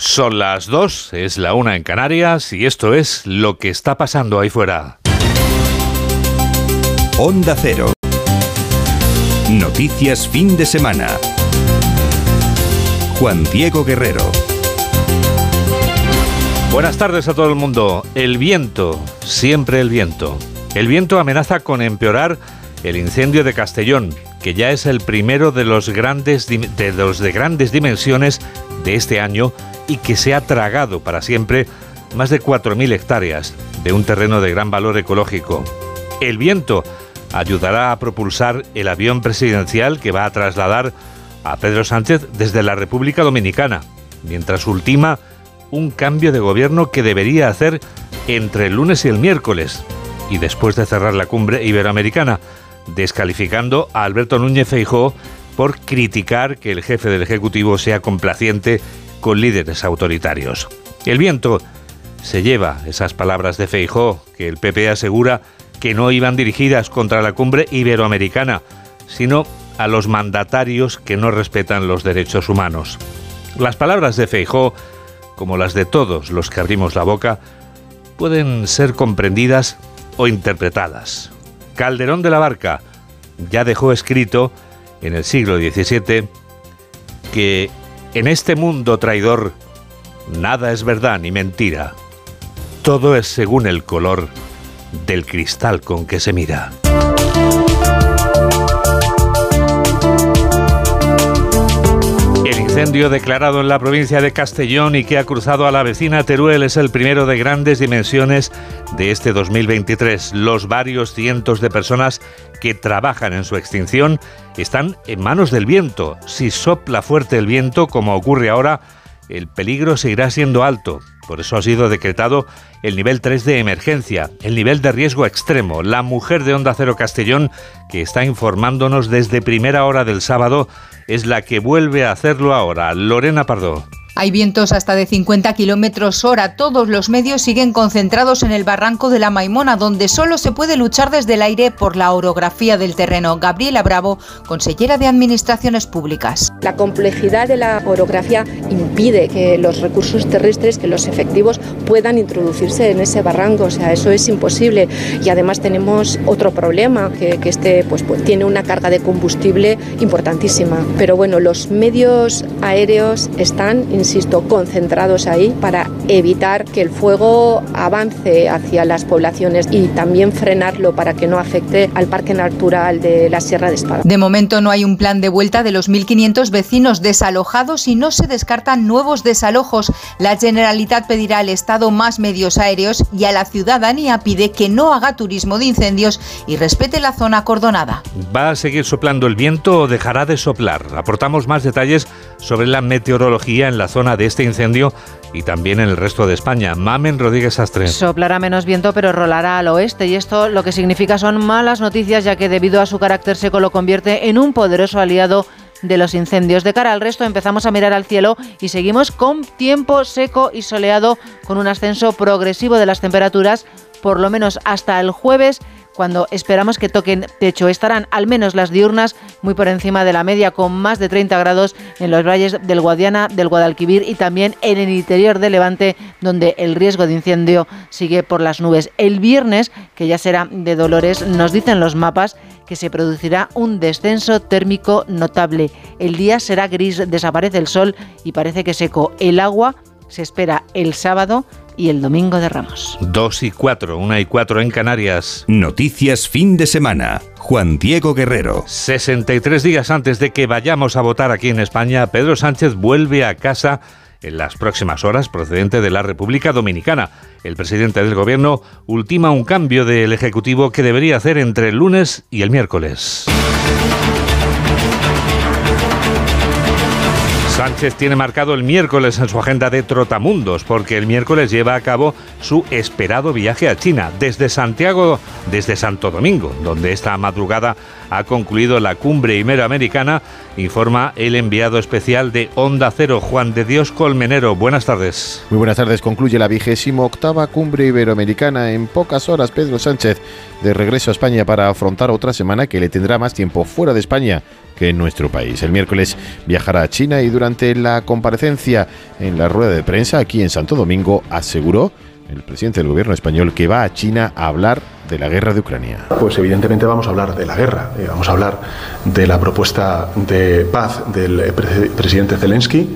Son las dos, es la una en Canarias y esto es lo que está pasando ahí fuera. Onda Cero. Noticias fin de semana. Juan Diego Guerrero. Buenas tardes a todo el mundo. El viento, siempre el viento. El viento amenaza con empeorar el incendio de Castellón, que ya es el primero de los grandes de los de grandes dimensiones de este año y que se ha tragado para siempre más de 4.000 hectáreas de un terreno de gran valor ecológico. El viento ayudará a propulsar el avión presidencial que va a trasladar a Pedro Sánchez desde la República Dominicana, mientras ultima un cambio de gobierno que debería hacer entre el lunes y el miércoles, y después de cerrar la cumbre iberoamericana, descalificando a Alberto Núñez Feijó por criticar que el jefe del Ejecutivo sea complaciente con líderes autoritarios. El viento se lleva esas palabras de Feijó, que el PP asegura que no iban dirigidas contra la cumbre iberoamericana, sino a los mandatarios que no respetan los derechos humanos. Las palabras de Feijó, como las de todos los que abrimos la boca, pueden ser comprendidas o interpretadas. Calderón de la Barca ya dejó escrito en el siglo XVII que en este mundo traidor, nada es verdad ni mentira. Todo es según el color del cristal con que se mira. Incendio declarado en la provincia de Castellón y que ha cruzado a la vecina Teruel es el primero de grandes dimensiones de este 2023. Los varios cientos de personas que trabajan en su extinción están en manos del viento. Si sopla fuerte el viento, como ocurre ahora, el peligro seguirá siendo alto. Por eso ha sido decretado el nivel 3 de emergencia, el nivel de riesgo extremo. La mujer de Onda Cero Castellón, que está informándonos desde primera hora del sábado, es la que vuelve a hacerlo ahora. Lorena Pardo. Hay vientos hasta de 50 kilómetros hora. Todos los medios siguen concentrados en el barranco de la Maimona, donde solo se puede luchar desde el aire por la orografía del terreno. Gabriela Bravo, consellera de Administraciones Públicas. La complejidad de la orografía impide que los recursos terrestres, que los efectivos puedan introducirse en ese barranco. O sea, eso es imposible. Y además tenemos otro problema, que, este pues, pues, tiene una carga de combustible importantísima. Pero bueno, los medios aéreos están insisto, concentrados ahí para evitar que el fuego avance hacia las poblaciones y también frenarlo para que no afecte al Parque Natural de la Sierra de Espada. De momento no hay un plan de vuelta de los 1.500 vecinos desalojados y no se descartan nuevos desalojos. La Generalitat pedirá al Estado más medios aéreos y a la ciudadanía pide que no haga turismo de incendios y respete la zona acordonada. ¿Va a seguir soplando el viento o dejará de soplar? Aportamos más detalles sobre la meteorología en la zona de este incendio y también en el resto de España. Mamen Rodríguez Astre. Soplará menos viento, pero rolará al oeste y esto lo que significa son malas noticias, ya que debido a su carácter seco lo convierte en un poderoso aliado de los incendios. De cara al resto empezamos a mirar al cielo y seguimos con tiempo seco y soleado con un ascenso progresivo de las temperaturas por lo menos hasta el jueves cuando esperamos que toquen techo. Estarán al menos las diurnas muy por encima de la media, con más de 30 grados en los valles del Guadiana, del Guadalquivir y también en el interior de Levante, donde el riesgo de incendio sigue por las nubes. El viernes, que ya será de Dolores, nos dicen los mapas que se producirá un descenso térmico notable. El día será gris, desaparece el sol y parece que seco. El agua se espera el sábado y el domingo de Ramos. Dos y cuatro, una y cuatro en Canarias. Noticias fin de semana. Juan Diego Guerrero. 63 días antes de que vayamos a votar aquí en España, Pedro Sánchez vuelve a casa en las próximas horas procedente de la República Dominicana. El presidente del gobierno ultima un cambio del Ejecutivo que debería hacer entre el lunes y el miércoles. Sánchez tiene marcado el miércoles en su agenda de Trotamundos, porque el miércoles lleva a cabo su esperado viaje a China, desde Santiago, desde Santo Domingo, donde esta madrugada ha concluido la cumbre iberoamericana, informa el enviado especial de Onda Cero, Juan de Dios Colmenero. Buenas tardes. Muy buenas tardes. Concluye la vigésima octava cumbre iberoamericana. En pocas horas, Pedro Sánchez de regreso a España para afrontar otra semana que le tendrá más tiempo fuera de España que en nuestro país. El miércoles viajará a China y durante la comparecencia en la rueda de prensa aquí en Santo Domingo aseguró el presidente del gobierno español que va a China a hablar de la guerra de Ucrania. Pues evidentemente vamos a hablar de la guerra, eh, vamos a hablar de la propuesta de paz del presidente Zelensky.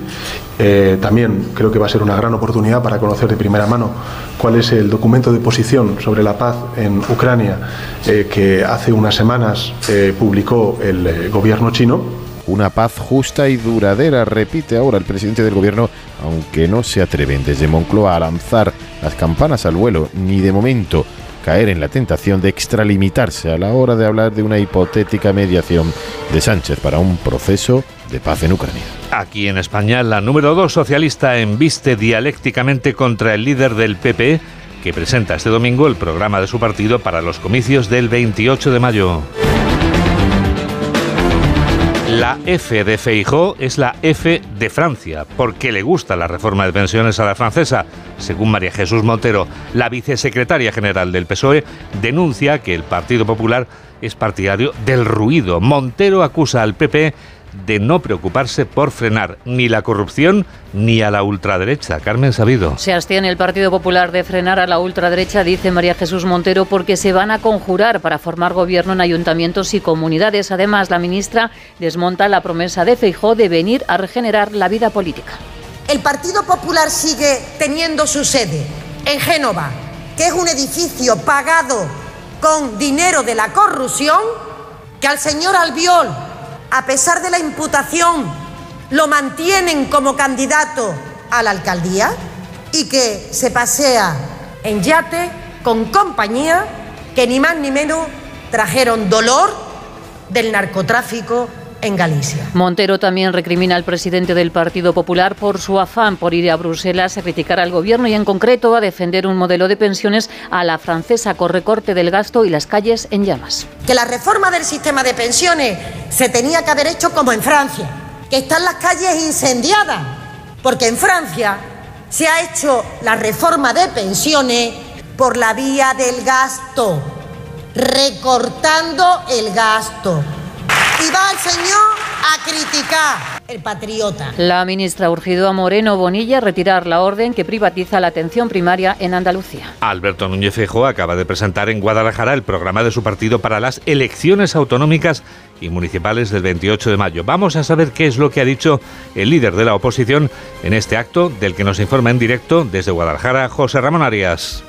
Eh, también creo que va a ser una gran oportunidad para conocer de primera mano cuál es el documento de posición sobre la paz en Ucrania que hace unas semanas publicó el gobierno chino. Una paz justa y duradera, repite ahora el presidente del gobierno, aunque no se atreven desde Moncloa a lanzar las campanas al vuelo, ni de momento caer en la tentación de extralimitarse a la hora de hablar de una hipotética mediación de Sánchez para un proceso de paz en Ucrania. Aquí en España, la número dos socialista embiste dialécticamente contra el líder del PP, que presenta este domingo el programa de su partido para los comicios del 28 de mayo. La F de Feijó es la F de Francia, porque le gusta la reforma de pensiones a la francesa. Según María Jesús Montero, la vicesecretaria general del PSOE denuncia que el Partido Popular es partidario del ruido. Montero acusa al PP de no preocuparse por frenar ni la corrupción ni a la ultraderecha. Carmen Sabido. Se abstiene el Partido Popular de frenar a la ultraderecha, dice María Jesús Montero, porque se van a conjurar para formar gobierno en ayuntamientos y comunidades. Además, la ministra desmonta la promesa de Feijó de venir a regenerar la vida política. El Partido Popular sigue teniendo su sede en Génova, que es un edificio pagado con dinero de la corrupción, que al señor Albiol a pesar de la imputación, lo mantienen como candidato a la alcaldía y que se pasea en yate con compañía que ni más ni menos trajeron dolor del narcotráfico en Galicia. Montero también recrimina al presidente del Partido Popular por su afán por ir a Bruselas a criticar al gobierno y en concreto a defender un modelo de pensiones a la francesa con recorte del gasto y las calles en llamas. Que la reforma del sistema de pensiones se tenía que haber hecho como en Francia, que están las calles incendiadas, porque en Francia se ha hecho la reforma de pensiones por la vía del gasto, recortando el gasto y va el señor a criticar el patriota. La ministra urgido a Moreno Bonilla a retirar la orden que privatiza la atención primaria en Andalucía. Alberto Núñez Fejo acaba de presentar en Guadalajara el programa de su partido para las elecciones autonómicas y municipales del 28 de mayo. Vamos a saber qué es lo que ha dicho el líder de la oposición en este acto del que nos informa en directo desde Guadalajara José Ramón Arias.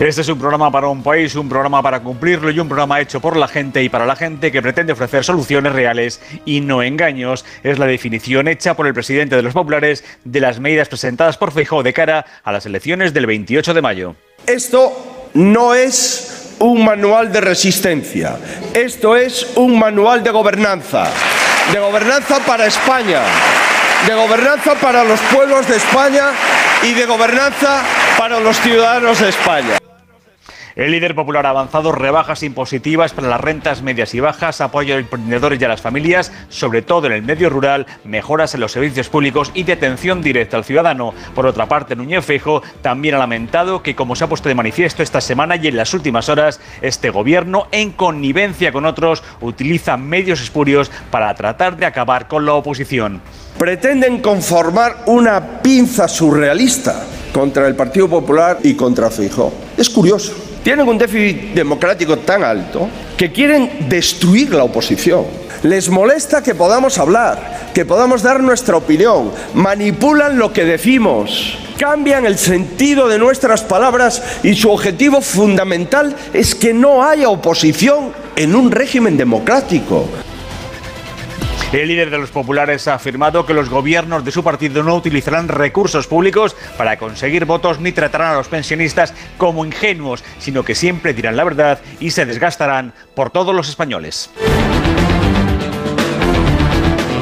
Este es un programa para un país, un programa para cumplirlo y un programa hecho por la gente y para la gente que pretende ofrecer soluciones reales y no engaños. Es la definición hecha por el presidente de los populares de las medidas presentadas por Feijóo de cara a las elecciones del 28 de mayo. Esto no es un manual de resistencia, esto es un manual de gobernanza, de gobernanza para España, de gobernanza para los pueblos de España y de gobernanza para los ciudadanos de España. El líder popular ha avanzado rebajas impositivas para las rentas medias y bajas, apoyo a los emprendedores y a las familias, sobre todo en el medio rural, mejoras en los servicios públicos y detención directa al ciudadano. Por otra parte, Núñez Fejo también ha lamentado que, como se ha puesto de manifiesto esta semana y en las últimas horas, este gobierno, en connivencia con otros, utiliza medios espurios para tratar de acabar con la oposición. Pretenden conformar una pinza surrealista contra el Partido Popular y contra Feijó. Es curioso tienen un déficit democrático tan alto que quieren destruir la oposición. Les molesta que podamos hablar, que podamos dar nuestra opinión, manipulan lo que decimos, cambian el sentido de nuestras palabras y su objetivo fundamental es que no haya oposición en un régimen democrático. El líder de los populares ha afirmado que los gobiernos de su partido no utilizarán recursos públicos para conseguir votos ni tratarán a los pensionistas como ingenuos, sino que siempre dirán la verdad y se desgastarán por todos los españoles.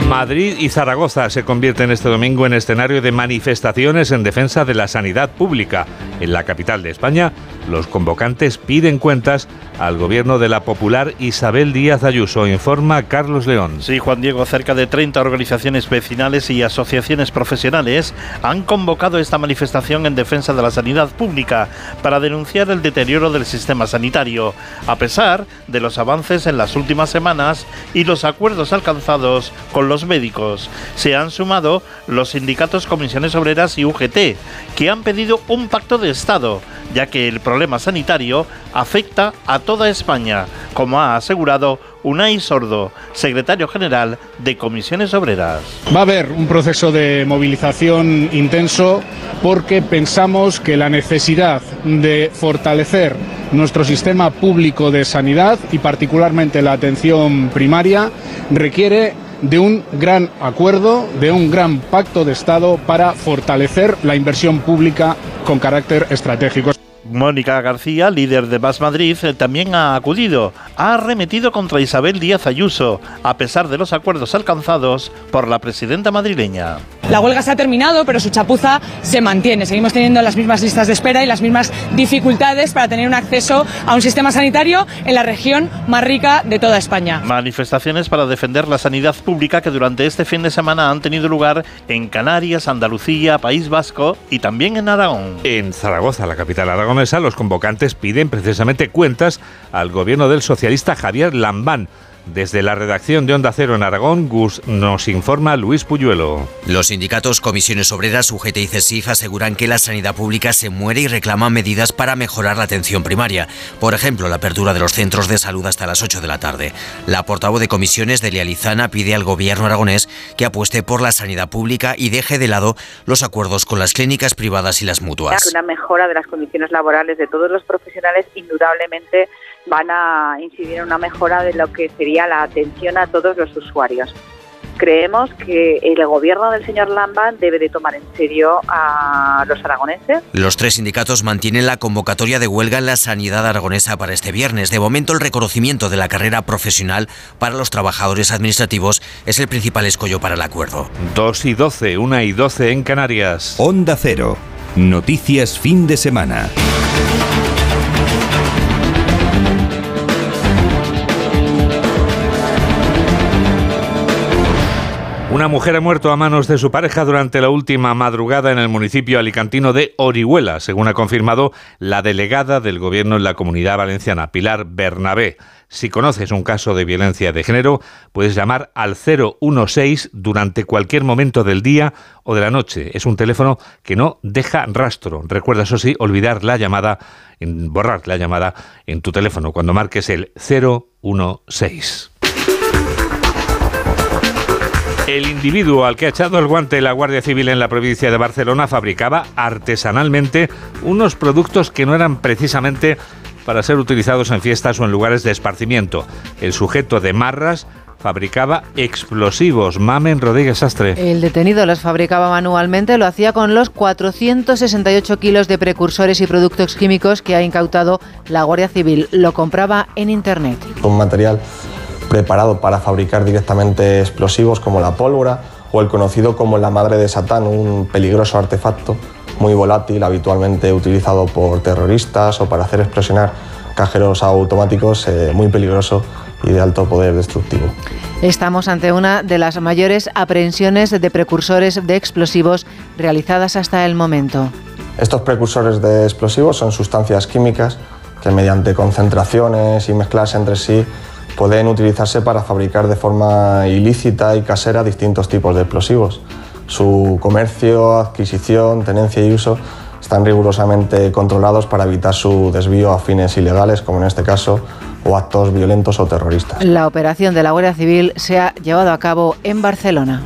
Madrid y Zaragoza se convierten este domingo en escenario de manifestaciones en defensa de la sanidad pública. En la capital de España, los convocantes piden cuentas al gobierno de la popular Isabel Díaz Ayuso, informa Carlos León. Sí, Juan Diego, cerca de 30 organizaciones vecinales y asociaciones profesionales han convocado esta manifestación en defensa de la sanidad pública para denunciar el deterioro del sistema sanitario, a pesar de los avances en las últimas semanas y los acuerdos alcanzados con los médicos. Se han sumado los sindicatos Comisiones Obreras y UGT, que han pedido un pacto de Estado, ya que el problema sanitario afecta a toda España, como ha asegurado Unai Sordo, secretario general de Comisiones Obreras. Va a haber un proceso de movilización intenso porque pensamos que la necesidad de fortalecer nuestro sistema público de sanidad y particularmente la atención primaria requiere de un gran acuerdo, de un gran pacto de Estado para fortalecer la inversión pública con carácter estratégico. Mónica García, líder de Más Madrid, eh, también ha acudido. Ha arremetido contra Isabel Díaz Ayuso, a pesar de los acuerdos alcanzados por la presidenta madrileña. La huelga se ha terminado, pero su chapuza se mantiene. Seguimos teniendo las mismas listas de espera y las mismas dificultades para tener un acceso a un sistema sanitario en la región más rica de toda España. Manifestaciones para defender la sanidad pública que durante este fin de semana han tenido lugar en Canarias, Andalucía, País Vasco y también en Aragón. En Zaragoza, la capital aragonesa, los convocantes piden precisamente cuentas al gobierno del socialista Javier Lambán desde la redacción de Onda Cero en Aragón, Gus nos informa Luis Puyuelo. Los sindicatos Comisiones Obreras, UGT y CESIF aseguran que la sanidad pública se muere y reclaman medidas para mejorar la atención primaria. Por ejemplo, la apertura de los centros de salud hasta las 8 de la tarde. La portavoz de comisiones, Delia Lizana, pide al gobierno aragonés que apueste por la sanidad pública y deje de lado los acuerdos con las clínicas privadas y las mutuas. Una mejora de las condiciones laborales de todos los profesionales indudablemente van a incidir en una mejora de lo que sería la atención a todos los usuarios. Creemos que el gobierno del señor Lamban debe de tomar en serio a los aragoneses. Los tres sindicatos mantienen la convocatoria de huelga en la sanidad aragonesa para este viernes. De momento, el reconocimiento de la carrera profesional para los trabajadores administrativos es el principal escollo para el acuerdo. 2 y 12, 1 y 12 en Canarias. Onda Cero. Noticias fin de semana. Una mujer ha muerto a manos de su pareja durante la última madrugada en el municipio alicantino de Orihuela, según ha confirmado la delegada del gobierno en la comunidad valenciana, Pilar Bernabé. Si conoces un caso de violencia de género, puedes llamar al 016 durante cualquier momento del día o de la noche. Es un teléfono que no deja rastro. Recuerda, eso sí, olvidar la llamada, borrar la llamada en tu teléfono cuando marques el 016. El individuo al que ha echado el guante la Guardia Civil en la provincia de Barcelona fabricaba artesanalmente unos productos que no eran precisamente para ser utilizados en fiestas o en lugares de esparcimiento. El sujeto de Marras fabricaba explosivos. Mamen Rodríguez Sastre. El detenido los fabricaba manualmente, lo hacía con los 468 kilos de precursores y productos químicos que ha incautado la Guardia Civil. Lo compraba en Internet. Un material preparado para fabricar directamente explosivos como la pólvora o el conocido como la madre de Satán, un peligroso artefacto muy volátil, habitualmente utilizado por terroristas o para hacer explosionar cajeros automáticos, eh, muy peligroso y de alto poder destructivo. Estamos ante una de las mayores aprehensiones de precursores de explosivos realizadas hasta el momento. Estos precursores de explosivos son sustancias químicas que mediante concentraciones y mezclas entre sí pueden utilizarse para fabricar de forma ilícita y casera distintos tipos de explosivos. Su comercio, adquisición, tenencia y uso están rigurosamente controlados para evitar su desvío a fines ilegales, como en este caso, o actos violentos o terroristas. La operación de la Guardia Civil se ha llevado a cabo en Barcelona.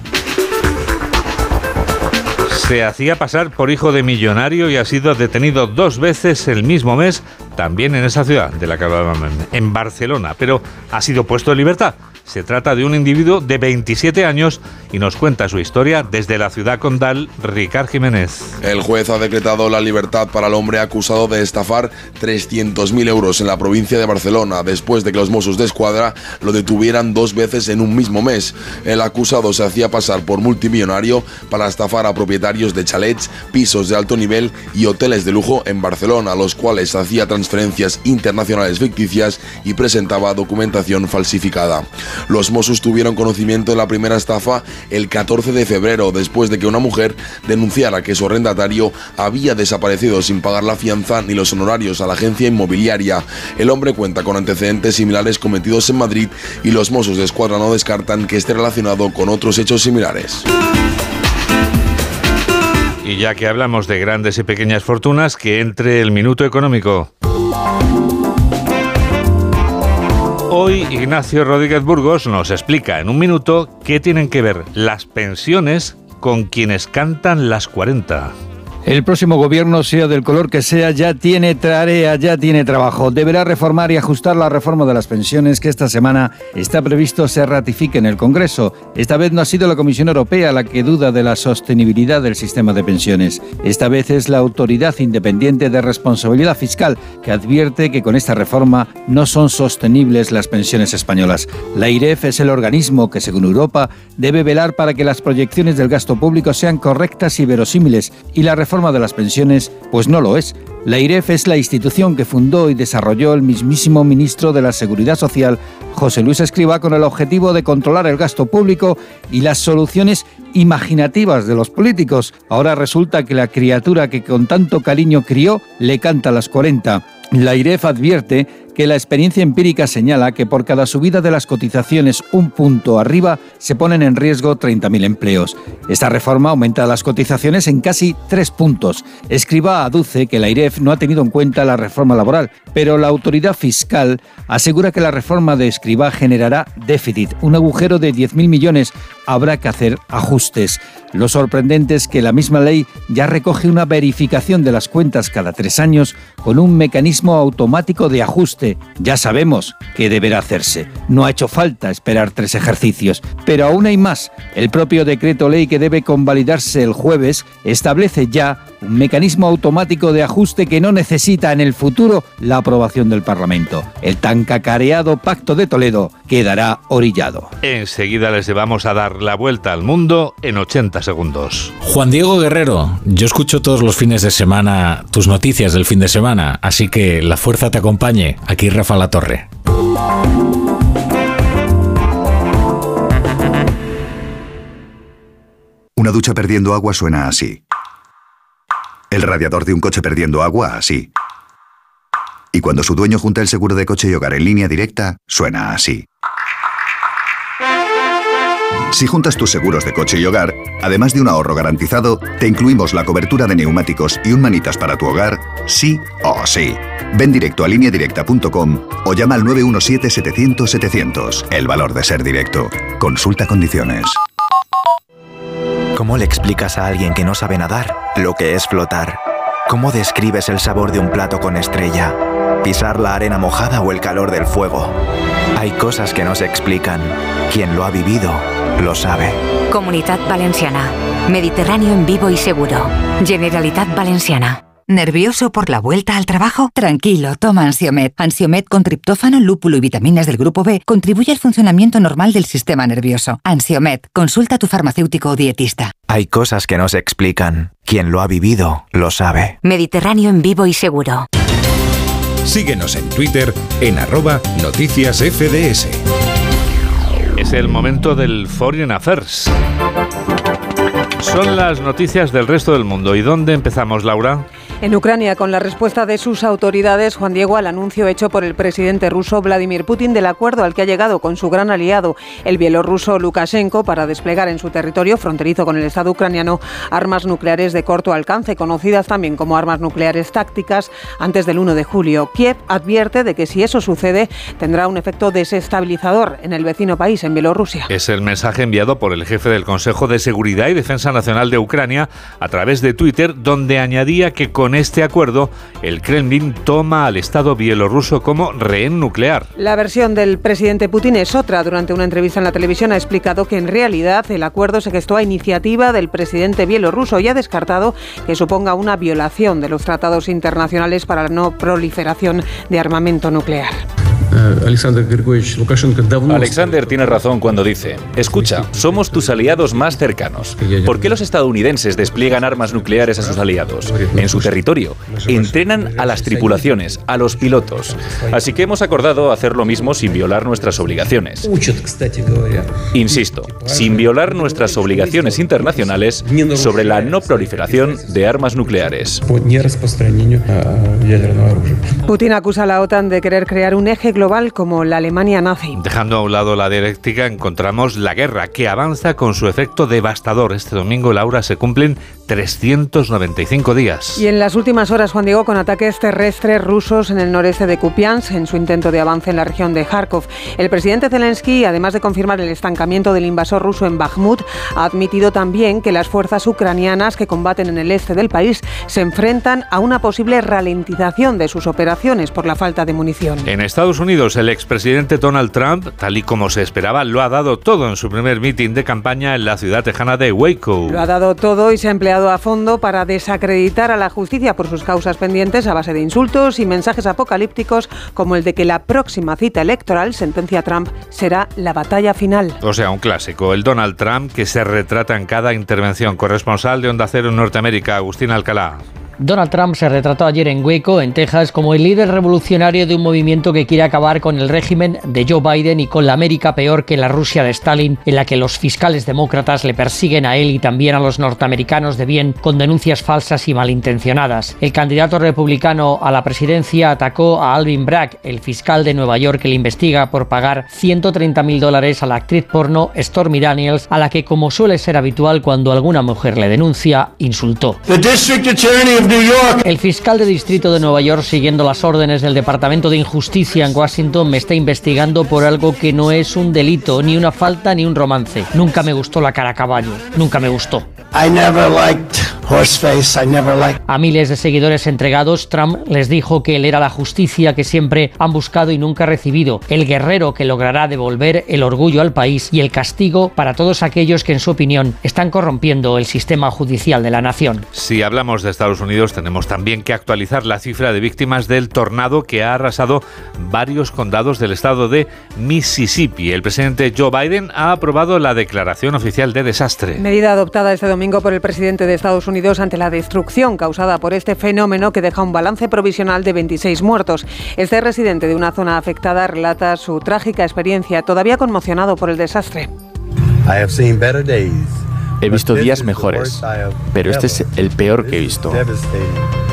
Se hacía pasar por hijo de millonario y ha sido detenido dos veces el mismo mes, también en esa ciudad de la que hablábamos, en Barcelona, pero ha sido puesto en libertad. Se trata de un individuo de 27 años y nos cuenta su historia desde la ciudad condal Ricard Jiménez. El juez ha decretado la libertad para el hombre acusado de estafar 300.000 euros en la provincia de Barcelona después de que los Mossos de Escuadra lo detuvieran dos veces en un mismo mes. El acusado se hacía pasar por multimillonario para estafar a propietarios de chalets, pisos de alto nivel y hoteles de lujo en Barcelona, los cuales hacía transferencias internacionales ficticias y presentaba documentación falsificada. Los Mossos tuvieron conocimiento de la primera estafa el 14 de febrero, después de que una mujer denunciara que su arrendatario había desaparecido sin pagar la fianza ni los honorarios a la agencia inmobiliaria. El hombre cuenta con antecedentes similares cometidos en Madrid y los Mossos de Escuadra no descartan que esté relacionado con otros hechos similares. Y ya que hablamos de grandes y pequeñas fortunas, que entre el minuto económico. Hoy Ignacio Rodríguez Burgos nos explica en un minuto qué tienen que ver las pensiones con quienes cantan las 40. El próximo gobierno, sea del color que sea, ya tiene tarea, ya tiene trabajo. Deberá reformar y ajustar la reforma de las pensiones que esta semana está previsto se ratifique en el Congreso. Esta vez no ha sido la Comisión Europea la que duda de la sostenibilidad del sistema de pensiones. Esta vez es la Autoridad Independiente de Responsabilidad Fiscal que advierte que con esta reforma no son sostenibles las pensiones españolas. La IREF es el organismo que, según Europa, debe velar para que las proyecciones del gasto público sean correctas y verosímiles y la reforma de las pensiones, pues no lo es. La IREF es la institución que fundó y desarrolló el mismísimo ministro de la Seguridad Social, José Luis Escriba, con el objetivo de controlar el gasto público y las soluciones imaginativas de los políticos. Ahora resulta que la criatura que con tanto cariño crió le canta a las 40. La IREF advierte que la experiencia empírica señala que por cada subida de las cotizaciones un punto arriba se ponen en riesgo 30.000 empleos. Esta reforma aumenta las cotizaciones en casi tres puntos. Escriba aduce que la IREF no ha tenido en cuenta la reforma laboral, pero la autoridad fiscal asegura que la reforma de Escriba generará déficit, un agujero de 10.000 millones. Habrá que hacer ajustes. Lo sorprendente es que la misma ley ya recoge una verificación de las cuentas cada tres años con un mecanismo automático de ajuste. Ya sabemos que deberá hacerse. No ha hecho falta esperar tres ejercicios. Pero aún hay más. El propio decreto ley que debe convalidarse el jueves establece ya un mecanismo automático de ajuste que no necesita en el futuro la aprobación del Parlamento. El tan cacareado Pacto de Toledo quedará orillado. Enseguida les vamos a dar la vuelta al mundo en 80 segundos. Juan Diego Guerrero, yo escucho todos los fines de semana tus noticias del fin de semana, así que la fuerza te acompañe. Aquí Rafa La Torre. Una ducha perdiendo agua suena así. El radiador de un coche perdiendo agua así. Y cuando su dueño junta el seguro de coche y hogar en línea directa, suena así. Si juntas tus seguros de coche y hogar, además de un ahorro garantizado, te incluimos la cobertura de neumáticos y un manitas para tu hogar, sí o sí. Ven directo a lineadirecta.com o llama al 917-700-700. El valor de ser directo. Consulta condiciones. ¿Cómo le explicas a alguien que no sabe nadar lo que es flotar? ¿Cómo describes el sabor de un plato con estrella? ¿Pisar la arena mojada o el calor del fuego? Hay cosas que no se explican. Quien lo ha vivido, lo sabe. Comunidad Valenciana. Mediterráneo en vivo y seguro. Generalitat Valenciana. ¿Nervioso por la vuelta al trabajo? Tranquilo, toma Ansiomet. Ansiomet con triptófano, lúpulo y vitaminas del grupo B contribuye al funcionamiento normal del sistema nervioso. Ansiomet, consulta a tu farmacéutico o dietista. Hay cosas que no se explican. Quien lo ha vivido, lo sabe. Mediterráneo en vivo y seguro. Síguenos en Twitter en arroba noticias FDS. Es el momento del Foreign Affairs. Son las noticias del resto del mundo. ¿Y dónde empezamos, Laura? En Ucrania, con la respuesta de sus autoridades, Juan Diego, al anuncio hecho por el presidente ruso Vladimir Putin del acuerdo al que ha llegado con su gran aliado, el bielorruso Lukashenko, para desplegar en su territorio fronterizo con el Estado ucraniano armas nucleares de corto alcance, conocidas también como armas nucleares tácticas, antes del 1 de julio. Kiev advierte de que si eso sucede, tendrá un efecto desestabilizador en el vecino país, en Bielorrusia. Es el mensaje enviado por el jefe del Consejo de Seguridad y Defensa Nacional de Ucrania a través de Twitter, donde añadía que con este acuerdo el Kremlin toma al Estado bielorruso como rehén nuclear. La versión del presidente Putin es otra. Durante una entrevista en la televisión ha explicado que en realidad el acuerdo se gestó a iniciativa del presidente bielorruso y ha descartado que suponga una violación de los tratados internacionales para la no proliferación de armamento nuclear. Alexander tiene razón cuando dice, escucha, somos tus aliados más cercanos. ¿Por qué los estadounidenses despliegan armas nucleares a sus aliados? En su territorio. Entrenan a las tripulaciones, a los pilotos. Así que hemos acordado hacer lo mismo sin violar nuestras obligaciones. Insisto, sin violar nuestras obligaciones internacionales sobre la no proliferación de armas nucleares. Putin acusa a la OTAN de querer crear un eje global como la Alemania nazi. Dejando a un lado la dialéctica, encontramos la guerra que avanza con su efecto devastador. Este domingo, Laura, se cumplen 395 días. Y en las últimas horas, Juan Diego, con ataques terrestres rusos en el noreste de Kupiansk, en su intento de avance en la región de Kharkov. El presidente Zelensky, además de confirmar el estancamiento del invasor ruso en Bakhmut, ha admitido también que las fuerzas ucranianas que combaten en el este del país se enfrentan a una posible ralentización de sus operaciones por la falta de munición. En Estados Unidos, el expresidente Donald Trump, tal y como se esperaba, lo ha dado todo en su primer mitin de campaña en la ciudad tejana de Waco. Lo ha dado todo y se ha empleado a fondo para desacreditar a la justicia por sus causas pendientes a base de insultos y mensajes apocalípticos como el de que la próxima cita electoral, sentencia Trump, será la batalla final. O sea, un clásico, el Donald Trump que se retrata en cada intervención. Corresponsal de Onda Cero en Norteamérica, Agustín Alcalá. Donald Trump se retrató ayer en Waco, en Texas, como el líder revolucionario de un movimiento que quiere acabar con el régimen de Joe Biden y con la América peor que la Rusia de Stalin, en la que los fiscales demócratas le persiguen a él y también a los norteamericanos de bien con denuncias falsas y malintencionadas. El candidato republicano a la presidencia atacó a Alvin Bragg, el fiscal de Nueva York que le investiga por pagar 130 mil dólares a la actriz porno Stormy Daniels, a la que, como suele ser habitual cuando alguna mujer le denuncia, insultó. El fiscal de distrito de Nueva York, siguiendo las órdenes del Departamento de Injusticia en Washington, me está investigando por algo que no es un delito, ni una falta, ni un romance. Nunca me gustó la cara a caballo. Nunca me gustó. A miles de seguidores entregados, Trump les dijo que él era la justicia que siempre han buscado y nunca recibido, el guerrero que logrará devolver el orgullo al país y el castigo para todos aquellos que, en su opinión, están corrompiendo el sistema judicial de la nación. Si hablamos de Estados Unidos, tenemos también que actualizar la cifra de víctimas del tornado que ha arrasado varios condados del estado de Mississippi. El presidente Joe Biden ha aprobado la declaración oficial de desastre. Medida adoptada este domingo por el presidente de Estados Unidos ante la destrucción causada por este fenómeno que deja un balance provisional de 26 muertos. Este residente de una zona afectada relata su trágica experiencia, todavía conmocionado por el desastre. He visto días mejores, pero este es el peor que he visto.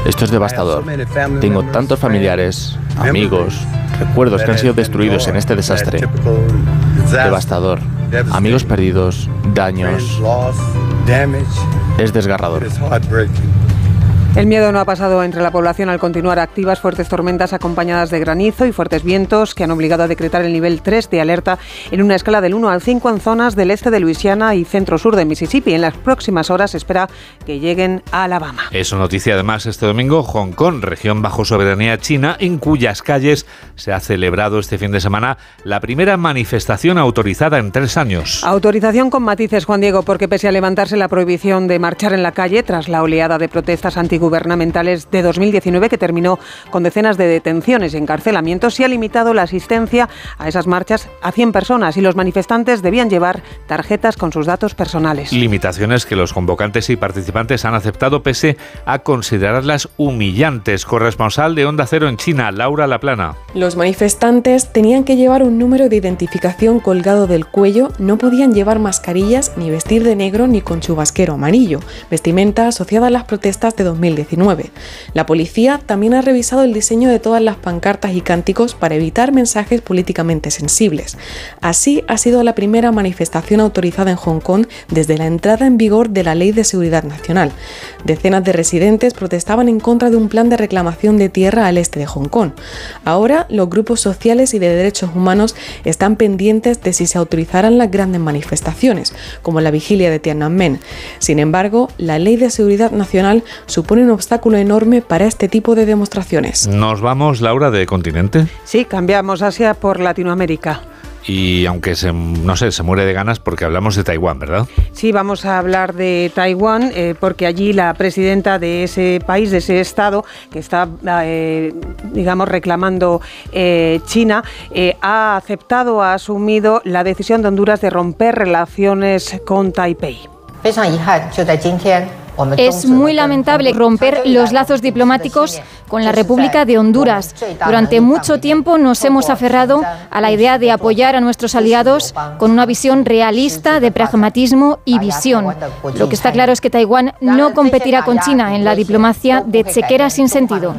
Esto es devastador. Tengo tantos familiares, amigos, recuerdos que han sido destruidos en este desastre. Devastador. Amigos perdidos, daños. Es desgarrador. El miedo no ha pasado entre la población al continuar activas fuertes tormentas acompañadas de granizo y fuertes vientos que han obligado a decretar el nivel 3 de alerta en una escala del 1 al 5 en zonas del este de Luisiana y centro-sur de Mississippi. En las próximas horas se espera que lleguen a Alabama. Es noticia además este domingo Hong Kong, región bajo soberanía china, en cuyas calles se ha celebrado este fin de semana la primera manifestación autorizada en tres años. Autorización con matices, Juan Diego, porque pese a levantarse la prohibición de marchar en la calle tras la oleada de protestas anti gubernamentales de 2019 que terminó con decenas de detenciones y encarcelamientos, se ha limitado la asistencia a esas marchas a 100 personas y los manifestantes debían llevar tarjetas con sus datos personales. Limitaciones que los convocantes y participantes han aceptado pese a considerarlas humillantes. Corresponsal de Onda Cero en China, Laura Laplana. Los manifestantes tenían que llevar un número de identificación colgado del cuello, no podían llevar mascarillas ni vestir de negro ni con chubasquero amarillo, vestimenta asociada a las protestas de 2020 2019. La policía también ha revisado el diseño de todas las pancartas y cánticos para evitar mensajes políticamente sensibles. Así ha sido la primera manifestación autorizada en Hong Kong desde la entrada en vigor de la Ley de Seguridad Nacional. Decenas de residentes protestaban en contra de un plan de reclamación de tierra al este de Hong Kong. Ahora los grupos sociales y de derechos humanos están pendientes de si se autorizarán las grandes manifestaciones, como la vigilia de Tiananmen. Sin embargo, la Ley de Seguridad Nacional supone un obstáculo enorme para este tipo de demostraciones. ¿Nos vamos, Laura, de continente? Sí, cambiamos Asia por Latinoamérica y aunque se, no sé, se muere de ganas porque hablamos de Taiwán, ¿verdad? Sí, vamos a hablar de Taiwán eh, porque allí la presidenta de ese país, de ese estado, que está, eh, digamos, reclamando eh, China, ha aceptado, ha asumido la decisión de Honduras de romper relaciones con Taipei. Es muy lamentable romper los lazos diplomáticos con la República de Honduras. Durante mucho tiempo nos hemos aferrado a la idea de apoyar a nuestros aliados con una visión realista de pragmatismo y visión. Lo que está claro es que Taiwán no competirá con China en la diplomacia de chequera sin sentido.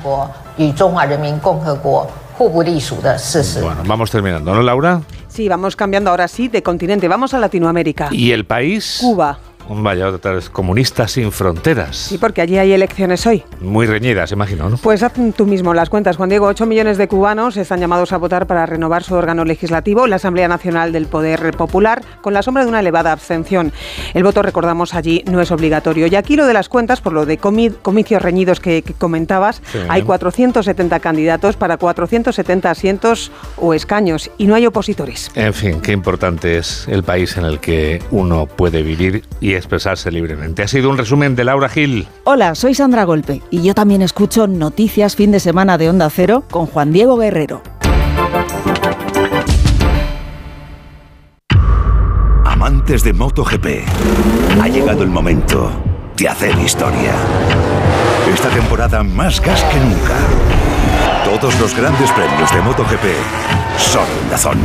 Bueno, vamos terminando, ¿no, Laura? Sí, vamos cambiando ahora sí de continente. Vamos a Latinoamérica. ¿Y el país? Cuba. Vaya, otra vez, comunistas sin fronteras. Sí, porque allí hay elecciones hoy. Muy reñidas, imagino, ¿no? Pues haz tú mismo las cuentas, Juan Diego. 8 millones de cubanos están llamados a votar para renovar su órgano legislativo, la Asamblea Nacional del Poder Popular, con la sombra de una elevada abstención. El voto, recordamos allí, no es obligatorio. Y aquí lo de las cuentas, por lo de comicios reñidos que, comentabas, hay 470 candidatos para 470 asientos o escaños y no hay opositores. En fin, qué importante es el país en el que uno puede vivir y expresarse libremente. Ha sido un resumen de Laura Gil. Hola, soy Sandra Golpe y yo también escucho Noticias Fin de Semana de Onda Cero con Juan Diego Guerrero. Amantes de MotoGP, ha llegado el momento de hacer historia. Esta temporada más gas que nunca. Todos los grandes premios de MotoGP son Dazón.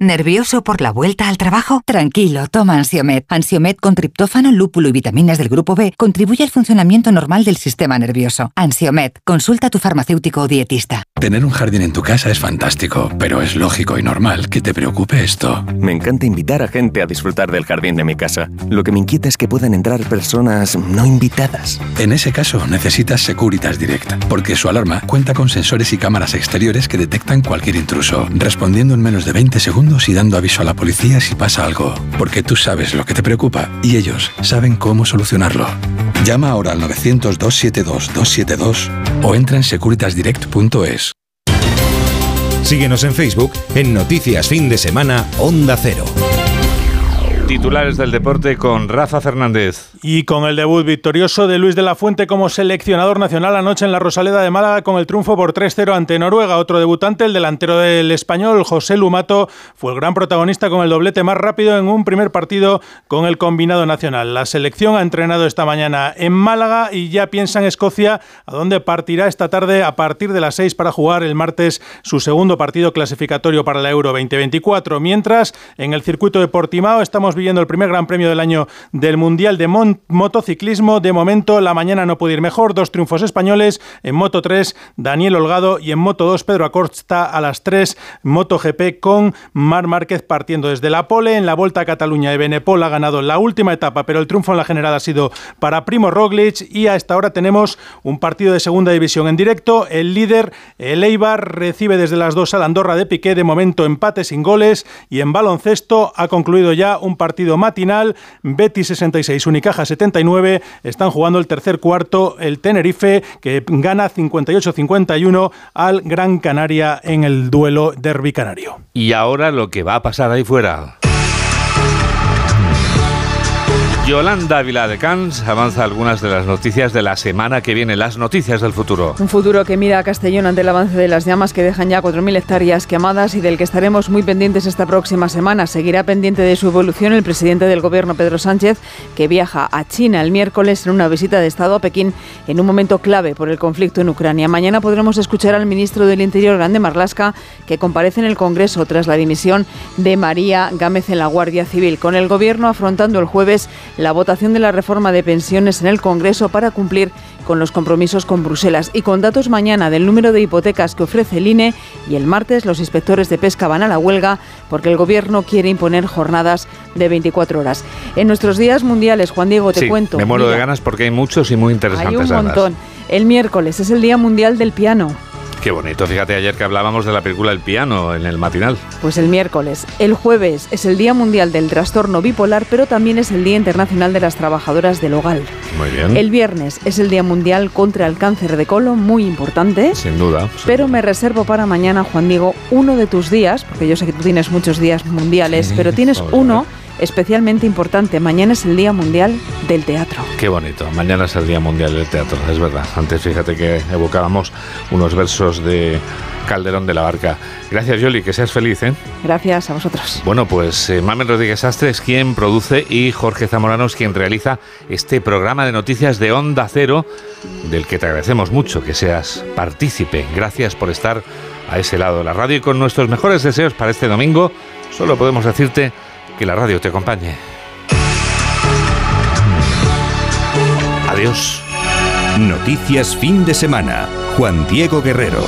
¿Nervioso por la vuelta al trabajo? Tranquilo, toma Ansiomet. Ansiomet con triptófano, lúpulo y vitaminas del grupo B contribuye al funcionamiento normal del sistema nervioso. Ansiomet, consulta a tu farmacéutico o dietista. Tener un jardín en tu casa es fantástico, pero es lógico y normal que te preocupe esto. Me encanta invitar a gente a disfrutar del jardín de mi casa. Lo que me inquieta es que puedan entrar personas no invitadas. En ese caso, necesitas Securitas Direct, porque su alarma cuenta con sensores y cámaras exteriores que detectan cualquier intruso, respondiendo en menos de 20 segundos y dando aviso a la policía si pasa algo, porque tú sabes lo que te preocupa y ellos saben cómo solucionarlo. Llama ahora al 900-272-272 o entra en securitasdirect.es. Síguenos en Facebook en Noticias Fin de Semana Onda Cero. Titulares del deporte con Rafa Fernández. Y con el debut victorioso de Luis de la Fuente como seleccionador nacional anoche en la Rosaleda de Málaga con el triunfo por 3-0 ante Noruega. Otro debutante, el delantero del español, José Lumato, fue el gran protagonista con el doblete más rápido en un primer partido con el combinado nacional. La selección ha entrenado esta mañana en Málaga y ya piensa en Escocia, a donde partirá esta tarde a partir de las 6 para jugar el martes su segundo partido clasificatorio para la Euro 2024. Mientras, en el circuito de Portimao estamos viviendo el primer gran premio del año del Mundial de Motociclismo. De momento, la mañana no puede ir mejor. Dos triunfos españoles. En Moto 3, Daniel Holgado. Y en Moto 2, Pedro Acosta a las 3. MotoGP con Mar Márquez partiendo desde la pole. En la Vuelta a Cataluña, de Benepol ha ganado la última etapa, pero el triunfo en la general ha sido para Primo Roglic. Y a esta hora tenemos un partido de segunda división en directo. El líder, el Eibar, recibe desde las 2 a la Andorra de Piqué. De momento, empate sin goles. Y en baloncesto ha concluido ya un partido partido matinal, Betis 66, Unicaja 79, están jugando el tercer cuarto el Tenerife que gana 58-51 al Gran Canaria en el duelo derby canario. Y ahora lo que va a pasar ahí fuera. Yolanda Viladecans avanza algunas de las noticias de la semana que viene, las noticias del futuro. Un futuro que mira a Castellón ante el avance de las llamas que dejan ya 4.000 hectáreas quemadas y del que estaremos muy pendientes esta próxima semana. Seguirá pendiente de su evolución el presidente del gobierno, Pedro Sánchez, que viaja a China el miércoles en una visita de Estado a Pekín en un momento clave por el conflicto en Ucrania. Mañana podremos escuchar al ministro del Interior, Grande Marlasca, que comparece en el Congreso tras la dimisión de María Gámez en la Guardia Civil, con el gobierno afrontando el jueves la votación de la reforma de pensiones en el Congreso para cumplir con los compromisos con Bruselas y con datos mañana del número de hipotecas que ofrece el INE y el martes los inspectores de pesca van a la huelga porque el gobierno quiere imponer jornadas de 24 horas. En nuestros días mundiales, Juan Diego, te cuento. Me muero de ganas porque hay muchos y muy interesantes. Hay un montón. El miércoles es el Día Mundial del Piano. Qué bonito, fíjate ayer que hablábamos de la película El piano en el matinal. Pues el miércoles. El jueves es el Día Mundial del Trastorno Bipolar, pero también es el Día Internacional de las Trabajadoras del Hogar. Muy bien. El viernes es el Día Mundial contra el Cáncer de Colon, muy importante. Sin duda. Pero me reservo para mañana, Juan Diego, uno de tus días, porque yo sé que tú tienes muchos días mundiales, pero tienes uno especialmente importante. Mañana es el Día Mundial del Teatro. Qué bonito. Mañana es el Día Mundial del Teatro, es verdad. Antes fíjate que evocábamos unos versos de Calderón de la Barca. Gracias, Yoli, que seas feliz, ¿eh? Gracias a vosotros. Bueno, pues eh, Mamen Rodríguez Astre es quien produce y Jorge Zamorano es quien realiza este programa de noticias de Onda Cero, del que te agradecemos mucho que seas partícipe. Gracias por estar a ese lado de la radio y con nuestros mejores deseos para este domingo. Solo podemos decirte que la radio te acompañe. Adiós. Noticias fin de semana. Juan Diego Guerrero.